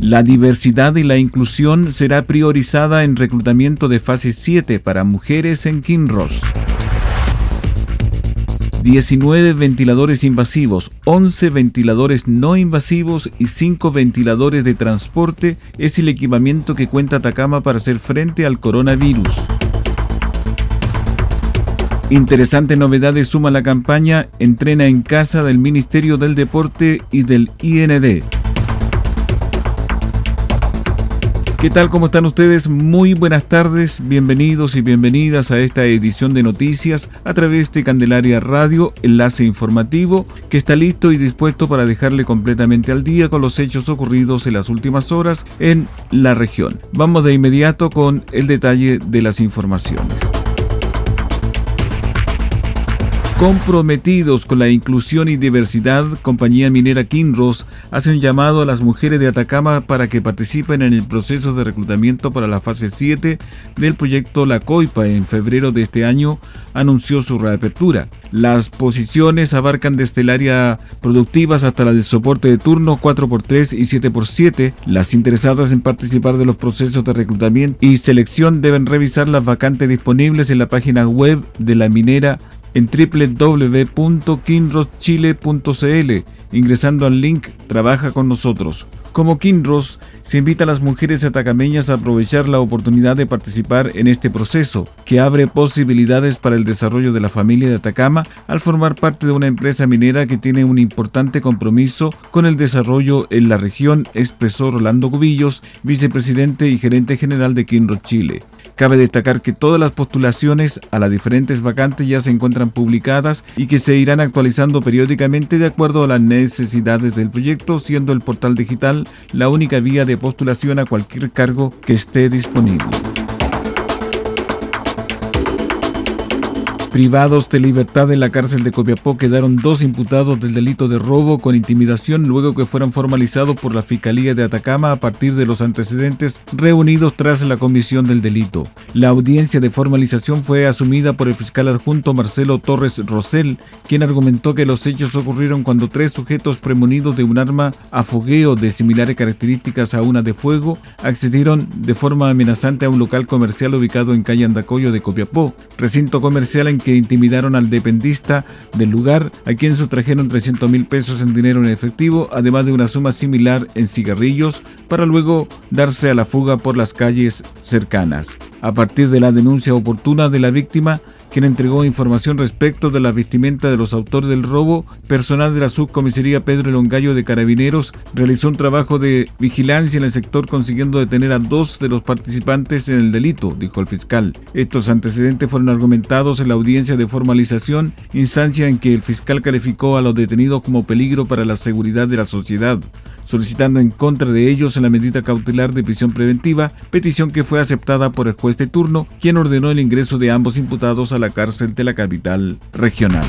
La diversidad y la inclusión será priorizada en reclutamiento de fase 7 para mujeres en Kinross. 19 ventiladores invasivos, 11 ventiladores no invasivos y 5 ventiladores de transporte es el equipamiento que cuenta Atacama para hacer frente al coronavirus. Interesante novedades suma la campaña Entrena en casa del Ministerio del Deporte y del IND. ¿Qué tal? ¿Cómo están ustedes? Muy buenas tardes, bienvenidos y bienvenidas a esta edición de noticias a través de Candelaria Radio, enlace informativo, que está listo y dispuesto para dejarle completamente al día con los hechos ocurridos en las últimas horas en la región. Vamos de inmediato con el detalle de las informaciones. Comprometidos con la inclusión y diversidad, compañía minera Kinross hace un llamado a las mujeres de Atacama para que participen en el proceso de reclutamiento para la fase 7 del proyecto La Coipa. En febrero de este año anunció su reapertura. Las posiciones abarcan desde el área productivas hasta la de soporte de turno 4x3 y 7x7. Las interesadas en participar de los procesos de reclutamiento y selección deben revisar las vacantes disponibles en la página web de la minera en www.kinroschile.cl ingresando al link Trabaja con nosotros. Como Kinross, se invita a las mujeres atacameñas a aprovechar la oportunidad de participar en este proceso, que abre posibilidades para el desarrollo de la familia de Atacama al formar parte de una empresa minera que tiene un importante compromiso con el desarrollo en la región, expresó Rolando Cubillos, vicepresidente y gerente general de Kinross Chile. Cabe destacar que todas las postulaciones a las diferentes vacantes ya se encuentran publicadas y que se irán actualizando periódicamente de acuerdo a las necesidades del proyecto, siendo el portal digital la única vía de postulación a cualquier cargo que esté disponible. Privados de libertad en la cárcel de Copiapó quedaron dos imputados del delito de robo con intimidación luego que fueron formalizados por la Fiscalía de Atacama a partir de los antecedentes reunidos tras la comisión del delito. La audiencia de formalización fue asumida por el fiscal adjunto Marcelo Torres Rosell, quien argumentó que los hechos ocurrieron cuando tres sujetos premonidos de un arma a fogueo de similares características a una de fuego accedieron de forma amenazante a un local comercial ubicado en calle Andacoyo de Copiapó, recinto comercial en que intimidaron al dependista del lugar, a quien sustrajeron 300 mil pesos en dinero en efectivo, además de una suma similar en cigarrillos, para luego darse a la fuga por las calles cercanas. A partir de la denuncia oportuna de la víctima, quien entregó información respecto de la vestimenta de los autores del robo, personal de la subcomisaría Pedro Longallo de Carabineros realizó un trabajo de vigilancia en el sector consiguiendo detener a dos de los participantes en el delito, dijo el fiscal. Estos antecedentes fueron argumentados en la audiencia de formalización, instancia en que el fiscal calificó a los detenidos como peligro para la seguridad de la sociedad solicitando en contra de ellos la medida cautelar de prisión preventiva, petición que fue aceptada por el juez de turno, quien ordenó el ingreso de ambos imputados a la cárcel de la capital regional.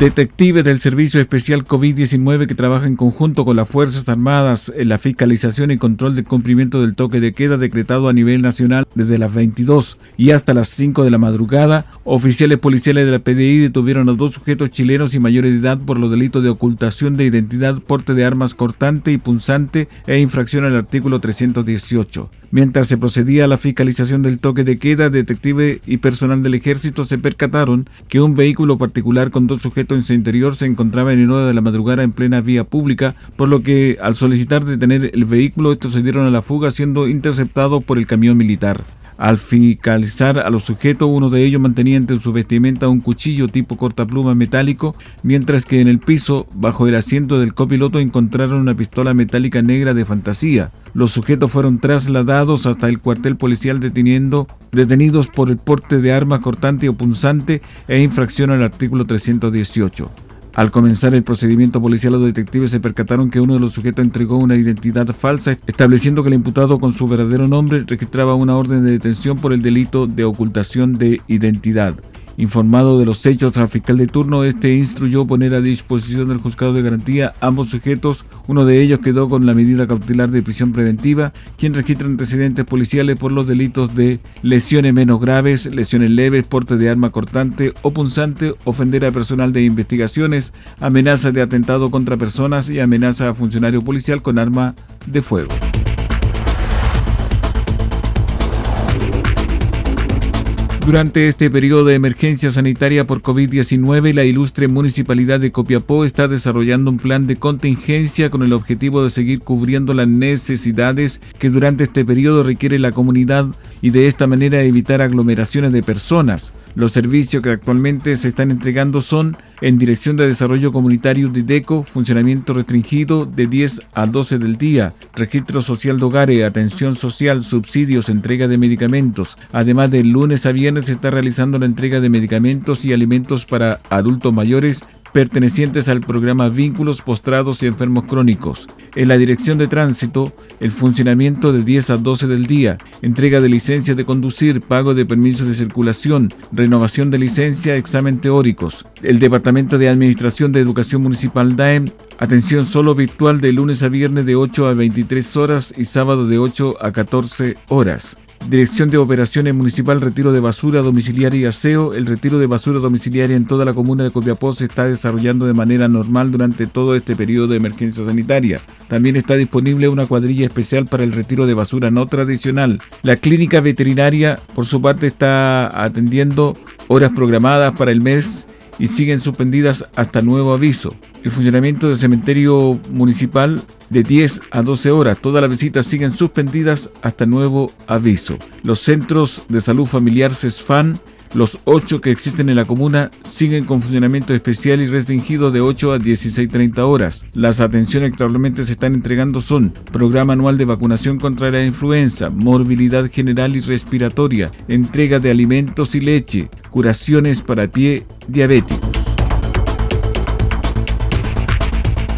Detectives del Servicio Especial COVID-19 que trabaja en conjunto con las Fuerzas Armadas en la fiscalización y control del cumplimiento del toque de queda decretado a nivel nacional desde las 22 y hasta las 5 de la madrugada, oficiales policiales de la PDI detuvieron a dos sujetos chilenos y mayores de edad por los delitos de ocultación de identidad, porte de armas cortante y punzante e infracción al artículo 318. Mientras se procedía a la fiscalización del toque de queda, detective y personal del ejército se percataron que un vehículo particular con dos sujetos en su interior se encontraba en hora de la madrugada en plena vía pública, por lo que al solicitar detener el vehículo, estos se dieron a la fuga siendo interceptados por el camión militar. Al fiscalizar a los sujetos, uno de ellos mantenía entre su vestimenta un cuchillo tipo cortapluma metálico, mientras que en el piso, bajo el asiento del copiloto, encontraron una pistola metálica negra de fantasía. Los sujetos fueron trasladados hasta el cuartel policial deteniendo, detenidos por el porte de armas cortante o punzante e infracción al artículo 318. Al comenzar el procedimiento policial, los detectives se percataron que uno de los sujetos entregó una identidad falsa, estableciendo que el imputado con su verdadero nombre registraba una orden de detención por el delito de ocultación de identidad. Informado de los hechos al fiscal de turno, este instruyó poner a disposición del juzgado de garantía ambos sujetos. Uno de ellos quedó con la medida cautelar de prisión preventiva, quien registra antecedentes policiales por los delitos de lesiones menos graves, lesiones leves, porte de arma cortante o punzante, ofender a personal de investigaciones, amenaza de atentado contra personas y amenaza a funcionario policial con arma de fuego. Durante este periodo de emergencia sanitaria por COVID-19, la ilustre municipalidad de Copiapó está desarrollando un plan de contingencia con el objetivo de seguir cubriendo las necesidades que durante este periodo requiere la comunidad y de esta manera evitar aglomeraciones de personas. Los servicios que actualmente se están entregando son en Dirección de Desarrollo Comunitario de DECO, funcionamiento restringido de 10 a 12 del día, registro social de hogares, atención social, subsidios, entrega de medicamentos. Además de lunes a viernes se está realizando la entrega de medicamentos y alimentos para adultos mayores pertenecientes al programa Vínculos Postrados y Enfermos Crónicos. En la Dirección de Tránsito, el funcionamiento de 10 a 12 del día, entrega de licencias de conducir, pago de permisos de circulación, renovación de licencia, examen teóricos. El Departamento de Administración de Educación Municipal DAEM, atención solo virtual de lunes a viernes de 8 a 23 horas y sábado de 8 a 14 horas. Dirección de Operaciones Municipal Retiro de Basura Domiciliaria y Aseo. El retiro de basura domiciliaria en toda la comuna de Copiapó se está desarrollando de manera normal durante todo este periodo de emergencia sanitaria. También está disponible una cuadrilla especial para el retiro de basura no tradicional. La clínica veterinaria, por su parte, está atendiendo horas programadas para el mes y siguen suspendidas hasta nuevo aviso. El funcionamiento del cementerio municipal de 10 a 12 horas. Todas las visitas siguen suspendidas hasta nuevo aviso. Los centros de salud familiar CESFAN los ocho que existen en la comuna siguen con funcionamiento especial y restringido de 8 a 16.30 horas. Las atenciones que actualmente se están entregando son programa anual de vacunación contra la influenza, morbilidad general y respiratoria, entrega de alimentos y leche, curaciones para pie diabético.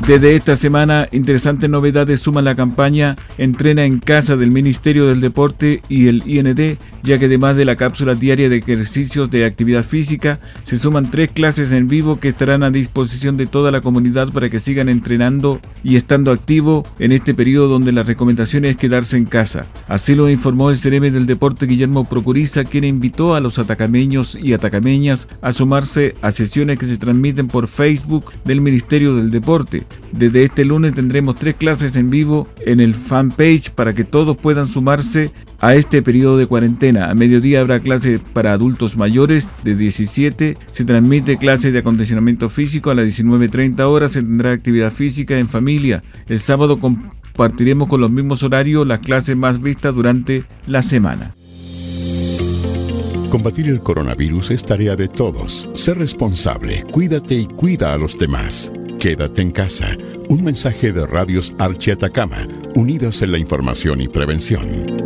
Desde esta semana, interesantes novedades suman la campaña Entrena en Casa del Ministerio del Deporte y el IND, ya que además de la cápsula diaria de ejercicios de actividad física, se suman tres clases en vivo que estarán a disposición de toda la comunidad para que sigan entrenando y estando activo en este periodo donde la recomendación es quedarse en casa. Así lo informó el CRM del Deporte Guillermo Procuriza, quien invitó a los atacameños y atacameñas a sumarse a sesiones que se transmiten por Facebook del Ministerio del Deporte. Desde este lunes tendremos tres clases en vivo en el fanpage para que todos puedan sumarse a este periodo de cuarentena. A mediodía habrá clase para adultos mayores de 17. Se transmite clase de acondicionamiento físico a las 19.30 horas. Se tendrá actividad física en familia. El sábado compartiremos con los mismos horarios las clases más vistas durante la semana. Combatir el coronavirus es tarea de todos. Sé responsable, cuídate y cuida a los demás. Quédate en casa. Un mensaje de Radios Archi Atacama, unidos en la información y prevención.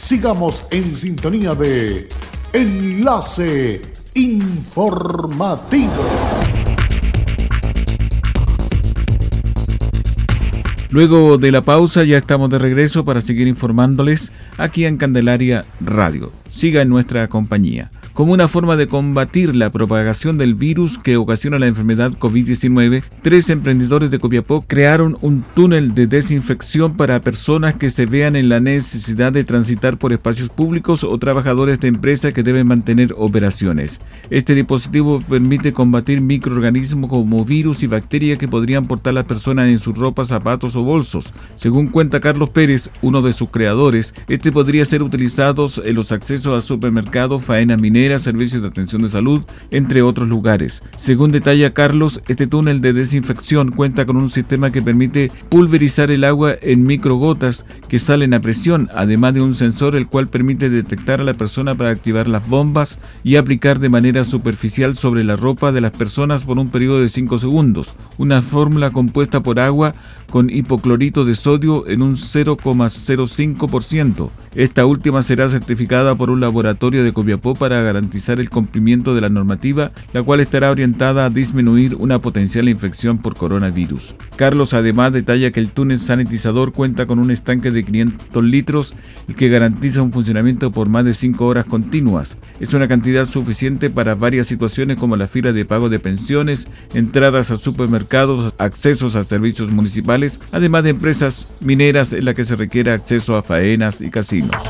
Sigamos en sintonía de Enlace Informativo. Luego de la pausa ya estamos de regreso para seguir informándoles aquí en Candelaria Radio. Siga en nuestra compañía. Como una forma de combatir la propagación del virus que ocasiona la enfermedad COVID-19, tres emprendedores de Copiapó crearon un túnel de desinfección para personas que se vean en la necesidad de transitar por espacios públicos o trabajadores de empresas que deben mantener operaciones. Este dispositivo permite combatir microorganismos como virus y bacterias que podrían portar las personas en sus ropas, zapatos o bolsos. Según cuenta Carlos Pérez, uno de sus creadores, este podría ser utilizado en los accesos a supermercados, faenas mineras, servicios de atención de salud, entre otros lugares. Según detalla Carlos, este túnel de desinfección cuenta con un sistema que permite pulverizar el agua en microgotas que salen a presión, además de un sensor el cual permite detectar a la persona para activar las bombas y aplicar de manera superficial sobre la ropa de las personas por un periodo de 5 segundos. Una fórmula compuesta por agua con hipoclorito de sodio en un 0,05%. Esta última será certificada por un laboratorio de Copiapó para garantizar el cumplimiento de la normativa, la cual estará orientada a disminuir una potencial infección por coronavirus. Carlos además detalla que el túnel sanitizador cuenta con un estanque de 500 litros, el que garantiza un funcionamiento por más de 5 horas continuas. Es una cantidad suficiente para varias situaciones como la fila de pago de pensiones, entradas a supermercados, accesos a servicios municipales, además de empresas mineras en las que se requiere acceso a faenas y casinos.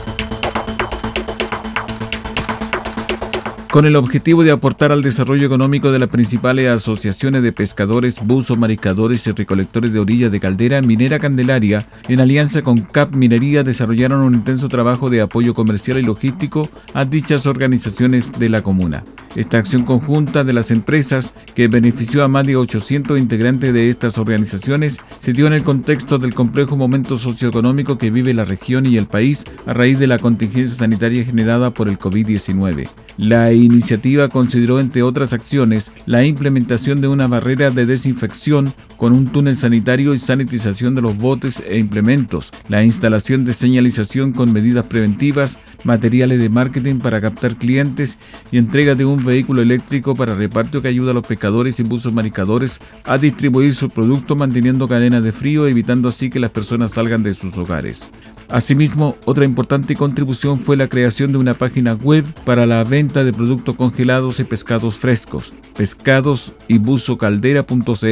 Con el objetivo de aportar al desarrollo económico de las principales asociaciones de pescadores, buzos, mariscadores y recolectores de orilla de caldera minera Candelaria, en alianza con CAP Minería, desarrollaron un intenso trabajo de apoyo comercial y logístico a dichas organizaciones de la comuna. Esta acción conjunta de las empresas, que benefició a más de 800 integrantes de estas organizaciones, se dio en el contexto del complejo momento socioeconómico que vive la región y el país a raíz de la contingencia sanitaria generada por el COVID-19. La iniciativa consideró, entre otras acciones, la implementación de una barrera de desinfección con un túnel sanitario y sanitización de los botes e implementos, la instalación de señalización con medidas preventivas, materiales de marketing para captar clientes y entrega de un vehículo eléctrico para reparto que ayuda a los pescadores y buzos maricadores a distribuir su producto manteniendo cadenas de frío, evitando así que las personas salgan de sus hogares. Asimismo, otra importante contribución fue la creación de una página web para la venta de productos congelados y pescados frescos, pescados y buzocaldera.cl.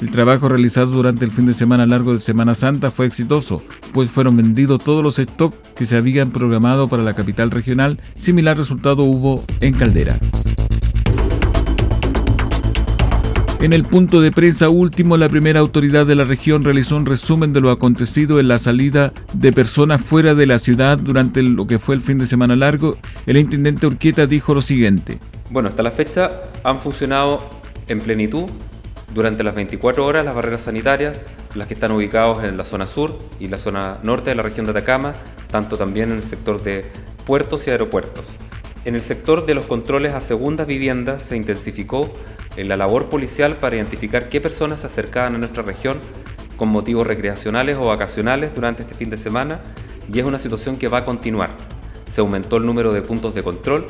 El trabajo realizado durante el fin de semana largo de Semana Santa fue exitoso, pues fueron vendidos todos los stocks que se habían programado para la capital regional. Similar resultado hubo en Caldera. En el punto de prensa último, la primera autoridad de la región realizó un resumen de lo acontecido en la salida de personas fuera de la ciudad durante lo que fue el fin de semana largo. El intendente Urquieta dijo lo siguiente. Bueno, hasta la fecha han funcionado en plenitud durante las 24 horas las barreras sanitarias, las que están ubicadas en la zona sur y la zona norte de la región de Atacama, tanto también en el sector de puertos y aeropuertos. En el sector de los controles a segundas viviendas se intensificó en la labor policial para identificar qué personas se acercaban a nuestra región con motivos recreacionales o vacacionales durante este fin de semana y es una situación que va a continuar. Se aumentó el número de puntos de control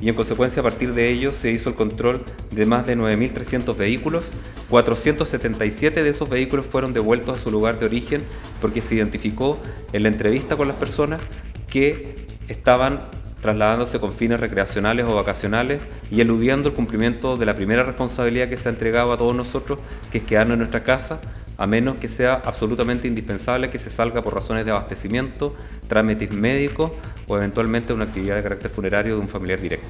y en consecuencia a partir de ello se hizo el control de más de 9.300 vehículos. 477 de esos vehículos fueron devueltos a su lugar de origen porque se identificó en la entrevista con las personas que estaban trasladándose con fines recreacionales o vacacionales y eludiendo el cumplimiento de la primera responsabilidad que se ha entregado a todos nosotros, que es quedarnos en nuestra casa, a menos que sea absolutamente indispensable que se salga por razones de abastecimiento, trámites médicos o eventualmente una actividad de carácter funerario de un familiar directo.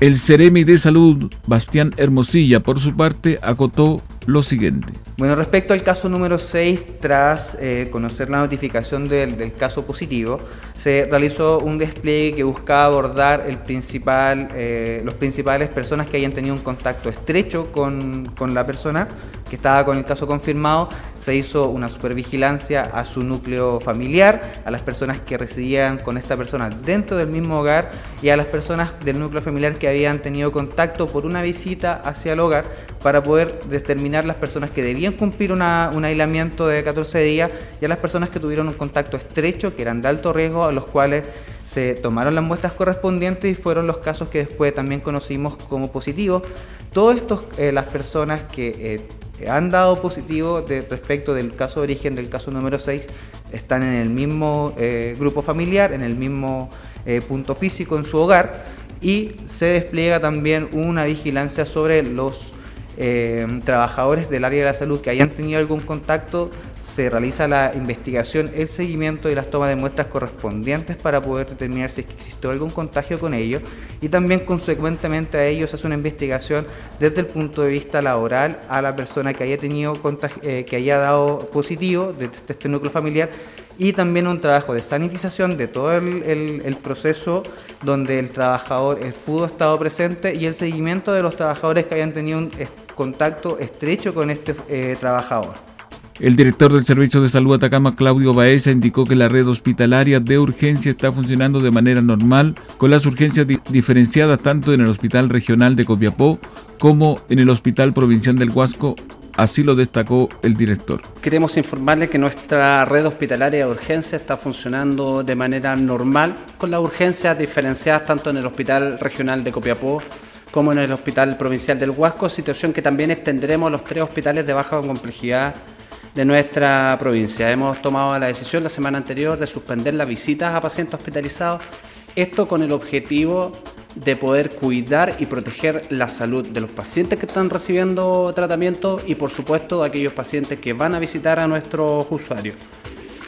El Ceremi de Salud, Bastián Hermosilla, por su parte, acotó lo siguiente. Bueno, respecto al caso número 6, tras eh, conocer la notificación del, caso positivo, se realizó un despliegue que buscaba abordar el eh, los principales personas que hayan tenido un contacto estrecho con, con la persona que estaba con el caso confirmado, se hizo una supervigilancia a su núcleo familiar, a las personas que residían con esta persona dentro del mismo hogar y a las personas del núcleo familiar que habían tenido contacto por una visita hacia el hogar para poder determinar las personas que debían cumplir un aislamiento de 14 días y a las personas que tuvieron un contacto estrecho, que eran de alto riesgo, a los cuales se tomaron las muestras correspondientes y fueron los casos que después también conocimos como positivos. Todas eh, las personas que eh, han dado positivo respecto del caso de origen del caso número 6 están en el mismo eh, grupo familiar, en el mismo punto físico en su hogar y se despliega también una vigilancia sobre los trabajadores del área de la salud que hayan tenido algún contacto se realiza la investigación, el seguimiento y las tomas de muestras correspondientes para poder determinar si existió algún contagio con ellos y también consecuentemente a ellos se hace una investigación desde el punto de vista laboral a la persona que haya tenido eh, que haya dado positivo de este, este núcleo familiar y también un trabajo de sanitización de todo el, proceso donde el trabajador pudo estado presente y el seguimiento de los trabajadores que hayan tenido un contacto estrecho con este eh, trabajador. El director del Servicio de Salud Atacama, Claudio Baeza, indicó que la red hospitalaria de urgencia está funcionando de manera normal, con las urgencias diferenciadas tanto en el Hospital Regional de Copiapó como en el Hospital Provincial del Huasco. Así lo destacó el director. Queremos informarle que nuestra red hospitalaria de urgencia está funcionando de manera normal, con las urgencias diferenciadas tanto en el Hospital Regional de Copiapó como en el Hospital Provincial del Huasco, situación que también extenderemos a los tres hospitales de baja complejidad de nuestra provincia. Hemos tomado la decisión la semana anterior de suspender las visitas a pacientes hospitalizados, esto con el objetivo de poder cuidar y proteger la salud de los pacientes que están recibiendo tratamiento y por supuesto aquellos pacientes que van a visitar a nuestros usuarios.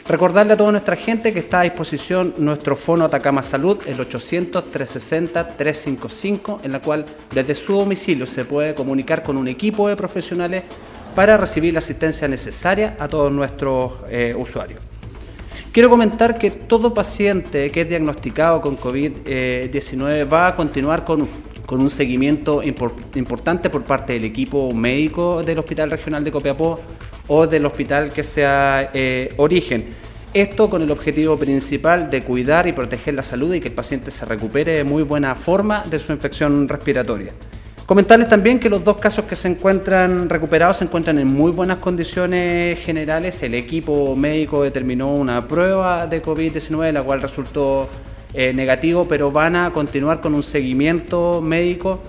Recordarle a toda nuestra gente que está a disposición nuestro Fono Atacama Salud, el 800-360-355, en la cual desde su domicilio se puede comunicar con un equipo de profesionales para recibir la asistencia necesaria a todos nuestros eh, usuarios. Quiero comentar que todo paciente que es diagnosticado con COVID-19 va a continuar con, un seguimiento importante por parte del equipo médico del Hospital Regional de Copiapó o del hospital que sea eh, origen. Esto con el objetivo principal de cuidar y proteger la salud y que el paciente se recupere de muy buena forma de su infección respiratoria. Comentarles también que los dos casos que se encuentran recuperados se encuentran en muy buenas condiciones generales. El equipo médico determinó una prueba de COVID-19, la cual resultó eh, negativo, pero van a continuar con un seguimiento médico,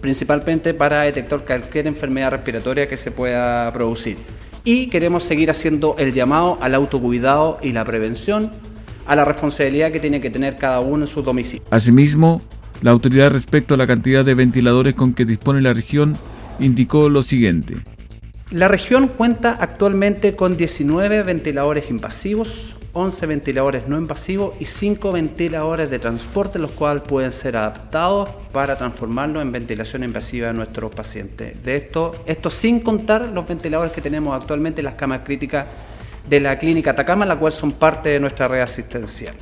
principalmente para detectar cualquier enfermedad respiratoria que se pueda producir. Y queremos seguir haciendo el llamado al autocuidado y la prevención, a la responsabilidad que tiene que tener cada uno en su domicilio. Asimismo, la autoridad respecto a la cantidad de ventiladores con que dispone la región indicó lo siguiente. La región cuenta actualmente con 19 ventiladores invasivos, 11 ventiladores no invasivos y 5 ventiladores de transporte, los cuales pueden ser adaptados para transformarlos en ventilación invasiva de nuestros pacientes. De esto, esto sin contar los ventiladores que tenemos actualmente en las camas críticas de la clínica Atacama, la cual son parte de nuestra red asistencial.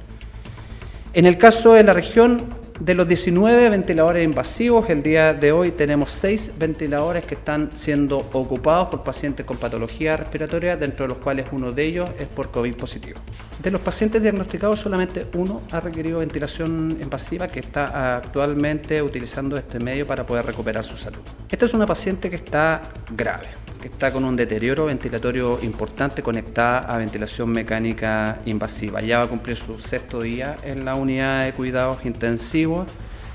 En el caso de la región, de los 19 ventiladores invasivos, el día de hoy tenemos 6 ventiladores que están siendo ocupados por pacientes con patología respiratoria, dentro de los cuales uno de ellos es por COVID positivo. De los pacientes diagnosticados, solamente uno ha requerido ventilación invasiva que está actualmente utilizando este medio para poder recuperar su salud. Esta es una paciente que está grave está con un deterioro ventilatorio importante conectada a ventilación mecánica invasiva. Ya va a cumplir su sexto día en la unidad de cuidados intensivos.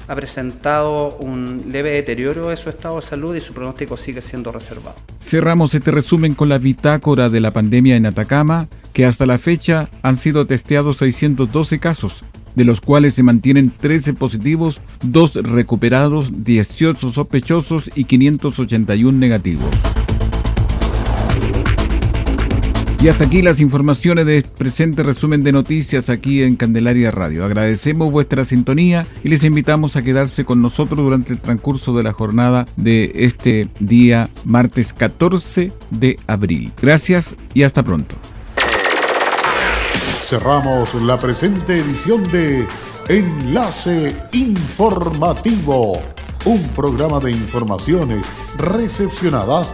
Ha presentado un leve deterioro de su estado de salud y su pronóstico sigue siendo reservado. Cerramos este resumen con la bitácora de la pandemia en Atacama, que hasta la fecha han sido testeados 612 casos, de los cuales se mantienen 13 positivos, 2 recuperados, 18 sospechosos y 581 negativos. Y hasta aquí las informaciones de este presente resumen de noticias aquí en Candelaria Radio. Agradecemos vuestra sintonía y les invitamos a quedarse con nosotros durante el transcurso de la jornada de este día martes 14 de abril. Gracias y hasta pronto. Cerramos la presente edición de Enlace Informativo, un programa de informaciones recepcionadas